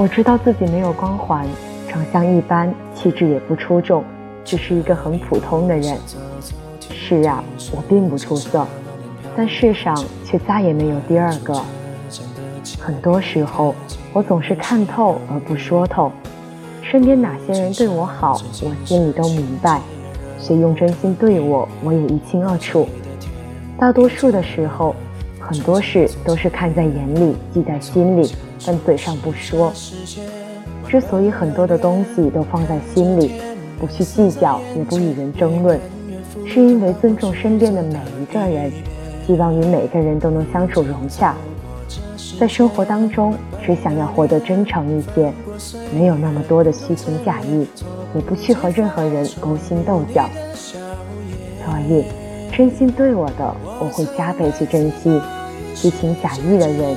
我知道自己没有光环，长相一般，气质也不出众，只是一个很普通的人。是啊，我并不出色，但世上却再也没有第二个。很多时候，我总是看透而不说透。身边哪些人对我好，我心里都明白；谁用真心对我，我也一清二楚。大多数的时候，很多事都是看在眼里，记在心里，但嘴上不说。之所以很多的东西都放在心里，不去计较，也不与人争论，是因为尊重身边的每一个人，希望与每个人都能相处融洽。在生活当中，只想要活得真诚一些，没有那么多的虚情假意，也不去和任何人勾心斗角。所以。真心对我的，我会加倍去珍惜；虚情假意的人，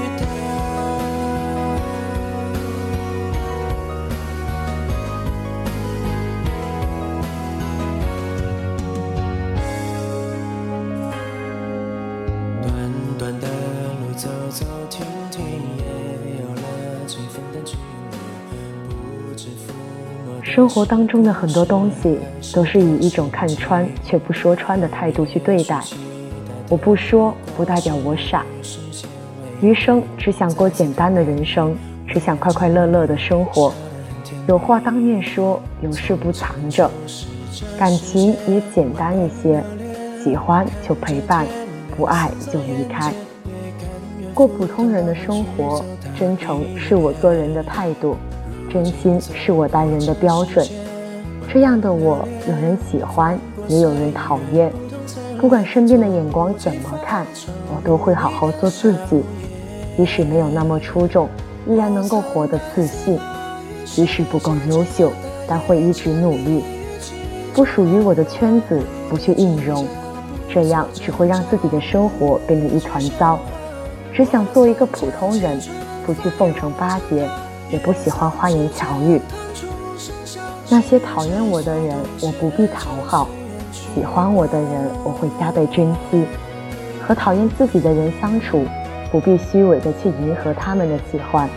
生活当中的很多东西，都是以一种看穿却不说穿的态度去对待。我不说，不代表我傻。余生只想过简单的人生，只想快快乐乐的生活。有话当面说，有事不藏着。感情也简单一些，喜欢就陪伴，不爱就离开。过普通人的生活，真诚是我做人的态度。真心是我待人的标准，这样的我，有人喜欢，也有人讨厌。不管身边的眼光怎么看，我都会好好做自己。即使没有那么出众，依然能够活得自信。即使不够优秀，但会一直努力。不属于我的圈子，不去应融，这样只会让自己的生活变得一团糟。只想做一个普通人，不去奉承巴结。也不喜欢花言巧语。那些讨厌我的人，我不必讨好；喜欢我的人，我会加倍珍惜。和讨厌自己的人相处，不必虚伪的去迎合他们的喜欢，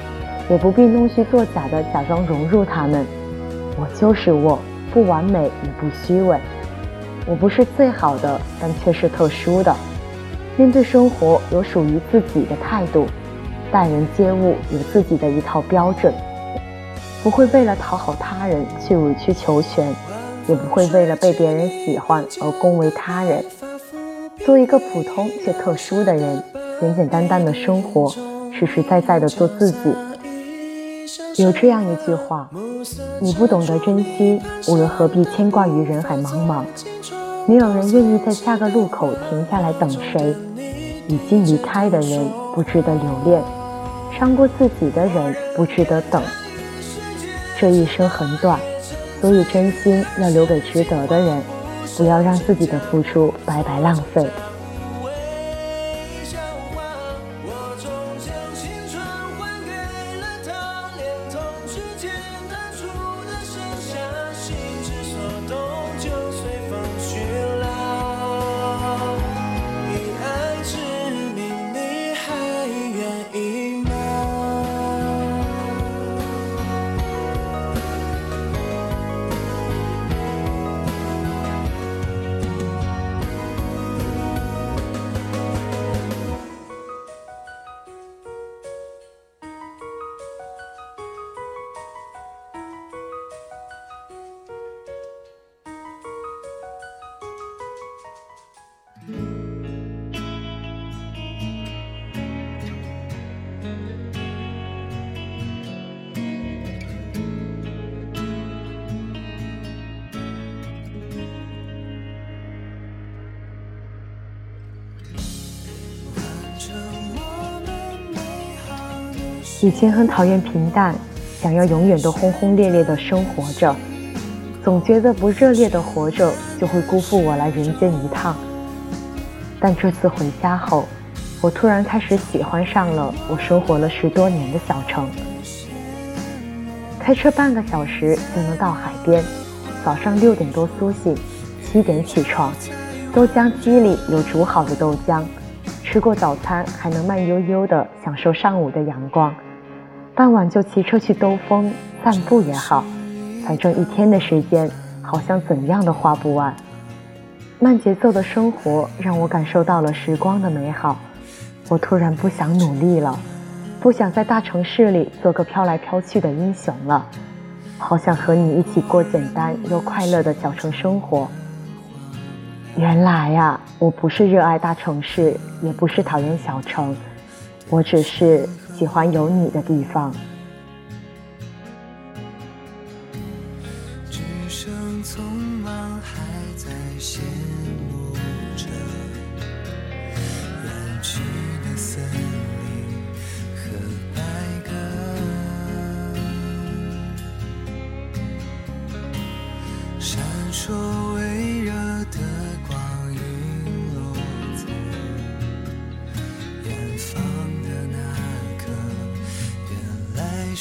也不必弄虚作假的假装融入他们。我就是我，不完美也不虚伪。我不是最好的，但却是特殊的。面对生活，有属于自己的态度。待人接物有自己的一套标准，不会为了讨好他人去委曲求全，也不会为了被别人喜欢而恭维他人。做一个普通却特殊的人，简简单单的生活，实实在在的做自己。有这样一句话：你不懂得珍惜，我又何必牵挂于人海茫茫？没有人愿意在下个路口停下来等谁，已经离开的人不值得留恋。伤过自己的人不值得等。这一生很短，所以真心要留给值得的人，不要让自己的付出白白浪费。以前很讨厌平淡，想要永远都轰轰烈烈的生活着。总觉得不热烈的活着就会辜负我来人间一趟。但这次回家后，我突然开始喜欢上了我生活了十多年的小城。开车半个小时就能到海边，早上六点多苏醒，七点起床，豆浆机里有煮好的豆浆，吃过早餐还能慢悠悠地享受上午的阳光，傍晚就骑车去兜风散步也好，反正一天的时间好像怎样都花不完。慢节奏的生活让我感受到了时光的美好，我突然不想努力了。不想在大城市里做个飘来飘去的英雄了，好想和你一起过简单又快乐的小城生活。原来呀，我不是热爱大城市，也不是讨厌小城，我只是喜欢有你的地方。只剩匆忙还在羡慕着远去的森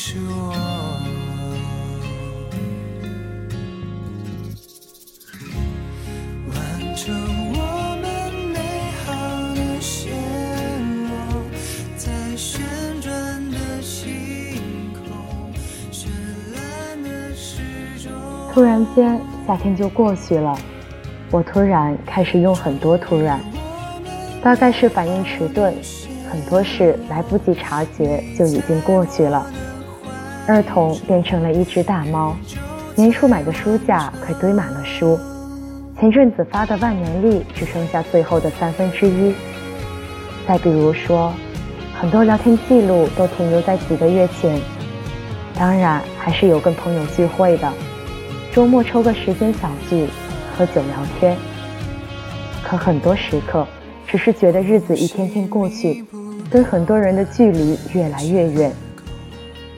原来是我。完成我们美好的，突然间。夏天就过去了，我突然开始用很多突然，大概是反应迟钝，很多事来不及察觉就已经过去了。儿童变成了一只大猫，年初买的书架快堆满了书，前阵子发的万年历只剩下最后的三分之一。再比如说，很多聊天记录都停留在几个月前，当然还是有跟朋友聚会的。周末抽个时间小聚，喝酒聊天。可很多时刻，只是觉得日子一天天过去，跟很多人的距离越来越远，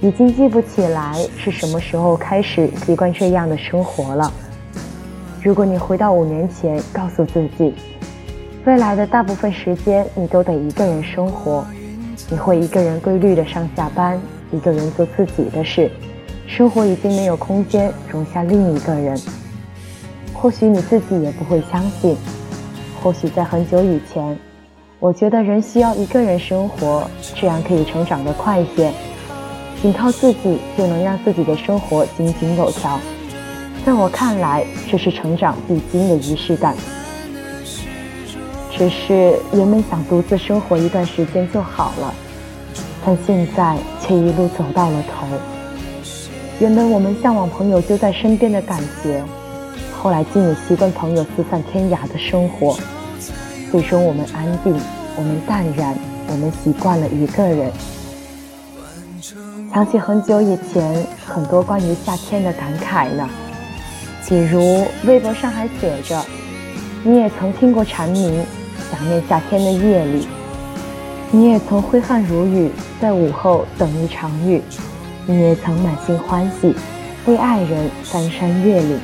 已经记不起来是什么时候开始习惯这样的生活了。如果你回到五年前，告诉自己，未来的大部分时间你都得一个人生活，你会一个人规律的上下班，一个人做自己的事。生活已经没有空间容下另一个人，或许你自己也不会相信。或许在很久以前，我觉得人需要一个人生活，这样可以成长得快一些，仅靠自己就能让自己的生活井井有条。在我看来，这是成长必经的仪式感。只是原本想独自生活一段时间就好了，但现在却一路走到了头。原本我们向往朋友就在身边的感觉，后来竟也习惯朋友四散天涯的生活。最终我们安定，我们淡然，我们习惯了一个人。想起很久以前很多关于夏天的感慨呢，比如微博上还写着：“你也曾听过蝉鸣，想念夏天的夜里；你也曾挥汗如雨，在午后等一场雨。”你也曾满心欢喜，为爱人翻山越岭。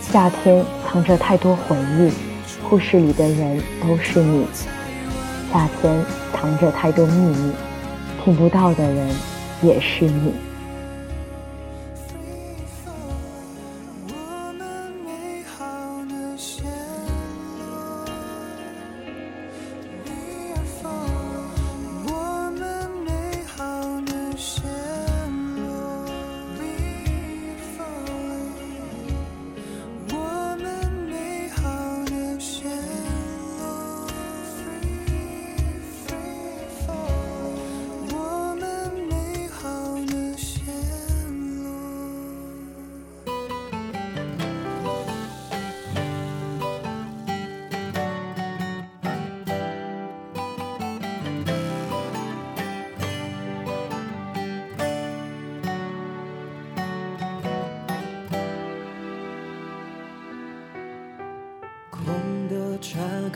夏天藏着太多回忆，故事里的人都是你。夏天藏着太多秘密，听不到的人也是你。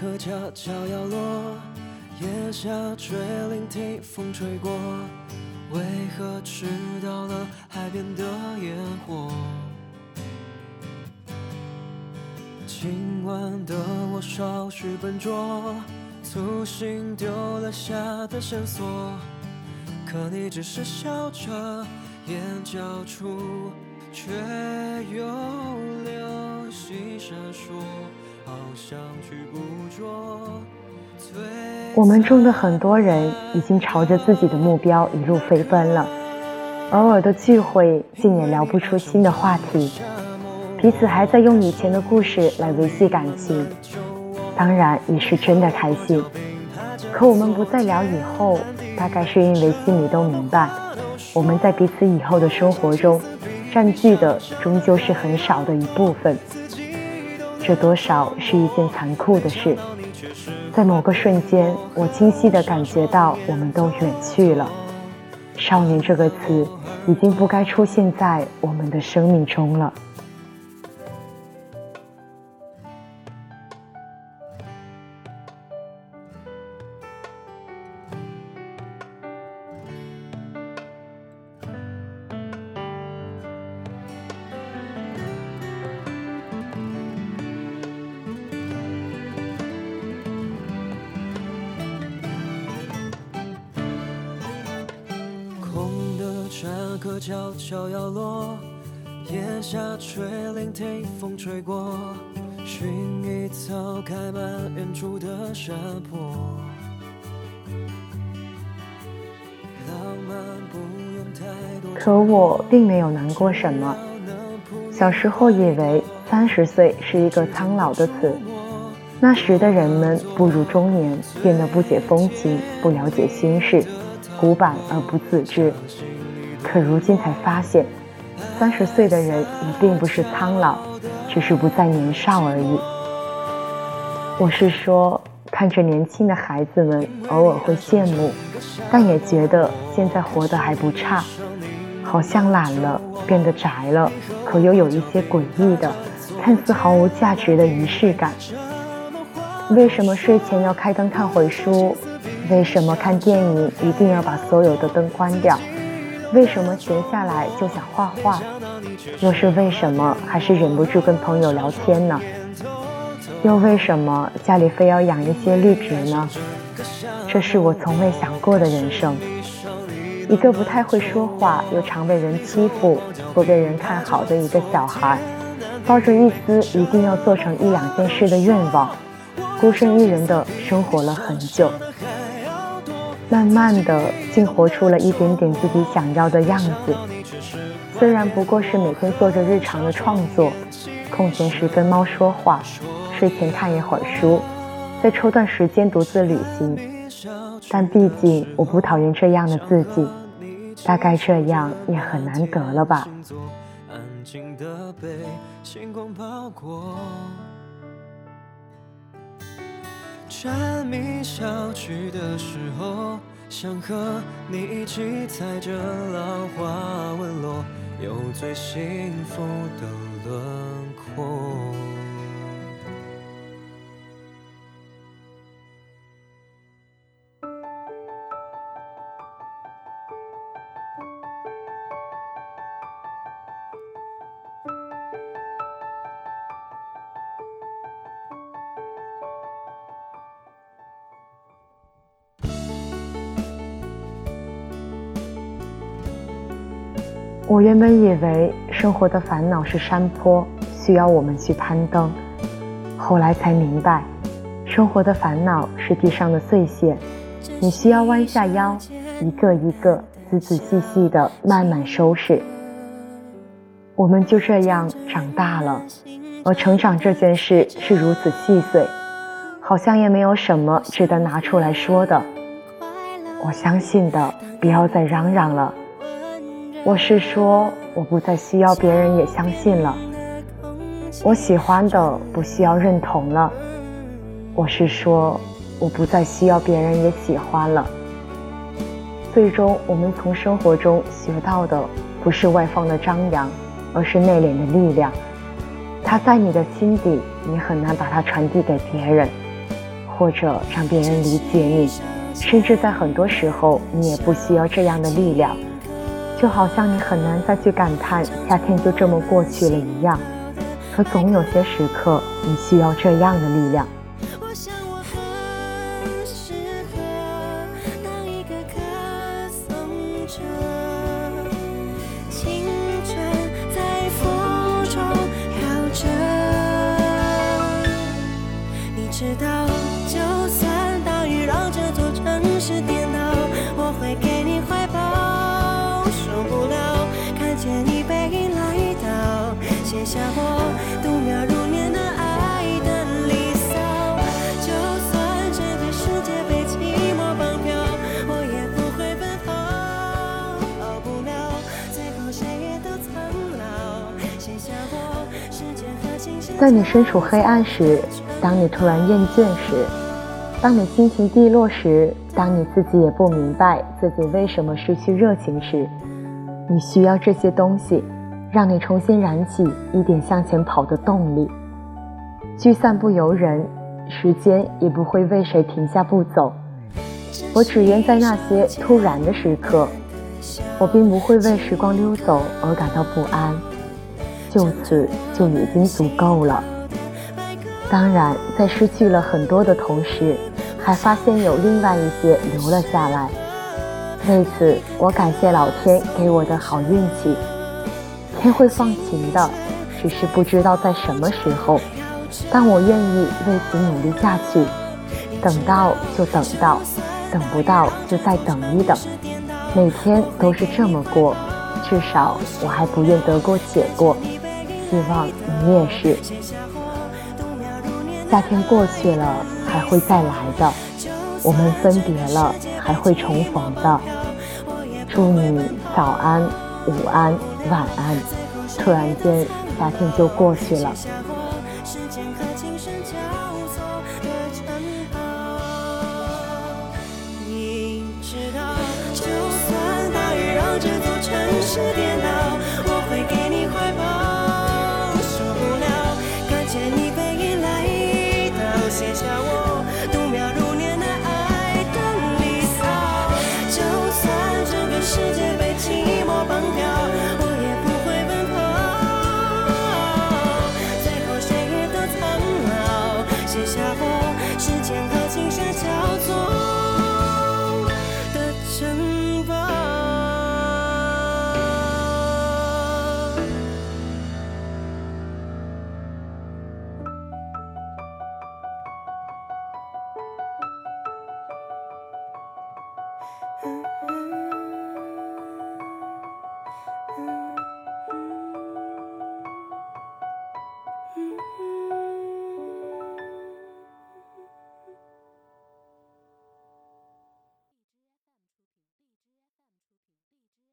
客悄悄摇落，夜下垂铃听风吹过。为何迟到了海边的烟火？今晚的我稍许笨拙，粗心丢了下的线索，可你只是笑着，眼角处却有流星闪烁，我们中的很多人已经朝着自己的目标一路飞奔了，偶尔的聚会竟也聊不出新的话题，彼此还在用以前的故事来维系感情，当然也是真的开心。可我们不再聊以后，大概是因为心里都明白，我们在彼此以后的生活中，占据的终究是很少的一部分，这多少是一件残酷的事。在某个瞬间，我清晰地感觉到，我们都远去了。少年这个词，已经不该出现在我们的生命中了。客悄悄摇落，叶下垂聆听风吹过，薰衣草开满远处的山坡。可我并没有难过什么。小时候以为三十岁是一个苍老的词，那时的人们步入中年，变得不解风情，不了解心事，古板而不自知。可如今才发现，三十岁的人也并不是苍老，只是不再年少而已。我是说，看着年轻的孩子们，偶尔会羡慕，但也觉得现在活得还不差。好像懒了，变得宅了，可又有一些诡异的、看似毫无价值的仪式感。为什么睡前要开灯看会书？为什么看电影一定要把所有的灯关掉？为什么闲下来就想画画？又是为什么还是忍不住跟朋友聊天呢？又为什么家里非要养一些绿植呢？这是我从未想过的人生。一个不太会说话，又常被人欺负，不被人看好的一个小孩，抱着一丝一定要做成一两件事的愿望，孤身一人的生活了很久。慢慢的，竟活出了一点点自己想要的样子。虽然不过是每天做着日常的创作，空闲时跟猫说话，睡前看一会儿书，再抽段时间独自旅行。但毕竟我不讨厌这样的自己，大概这样也很难得了吧。蝉鸣消去的时候，想和你一起踩着浪花纹落，有最幸福的轮廓。我原本以为生活的烦恼是山坡，需要我们去攀登。后来才明白，生活的烦恼是地上的碎屑，你需要弯下腰，一个一个仔仔细细的慢慢收拾。我们就这样长大了，而成长这件事是如此细碎，好像也没有什么值得拿出来说的。我相信的，不要再嚷嚷了。我是说，我不再需要别人也相信了。我喜欢的不需要认同了。我是说，我不再需要别人也喜欢了。最终，我们从生活中学到的不是外放的张扬，而是内敛的力量。它在你的心底，你很难把它传递给别人，或者让别人理解你。甚至在很多时候，你也不需要这样的力量。就好像你很难再去感叹夏天就这么过去了一样，可总有些时刻，你需要这样的力量。在你身处黑暗时，当你突然厌倦时，当你心情低落时，当你自己也不明白自己为什么失去热情时，你需要这些东西，让你重新燃起一点向前跑的动力。聚散不由人，时间也不会为谁停下步走。我只愿在那些突然的时刻，我并不会为时光溜走而感到不安。就此就已经足够了。当然，在失去了很多的同时，还发现有另外一些留了下来。为此，我感谢老天给我的好运气。天会放晴的，只是不知道在什么时候。但我愿意为此努力下去。等到就等到，等不到就再等一等。每天都是这么过，至少我还不愿得过且过。希望你也是。夏天过去了，还会再来的；我们分别了，还会重逢的。祝你早安、午安、晚安。突然间，夏天就过去了。你知道，就算大雨让这座城市。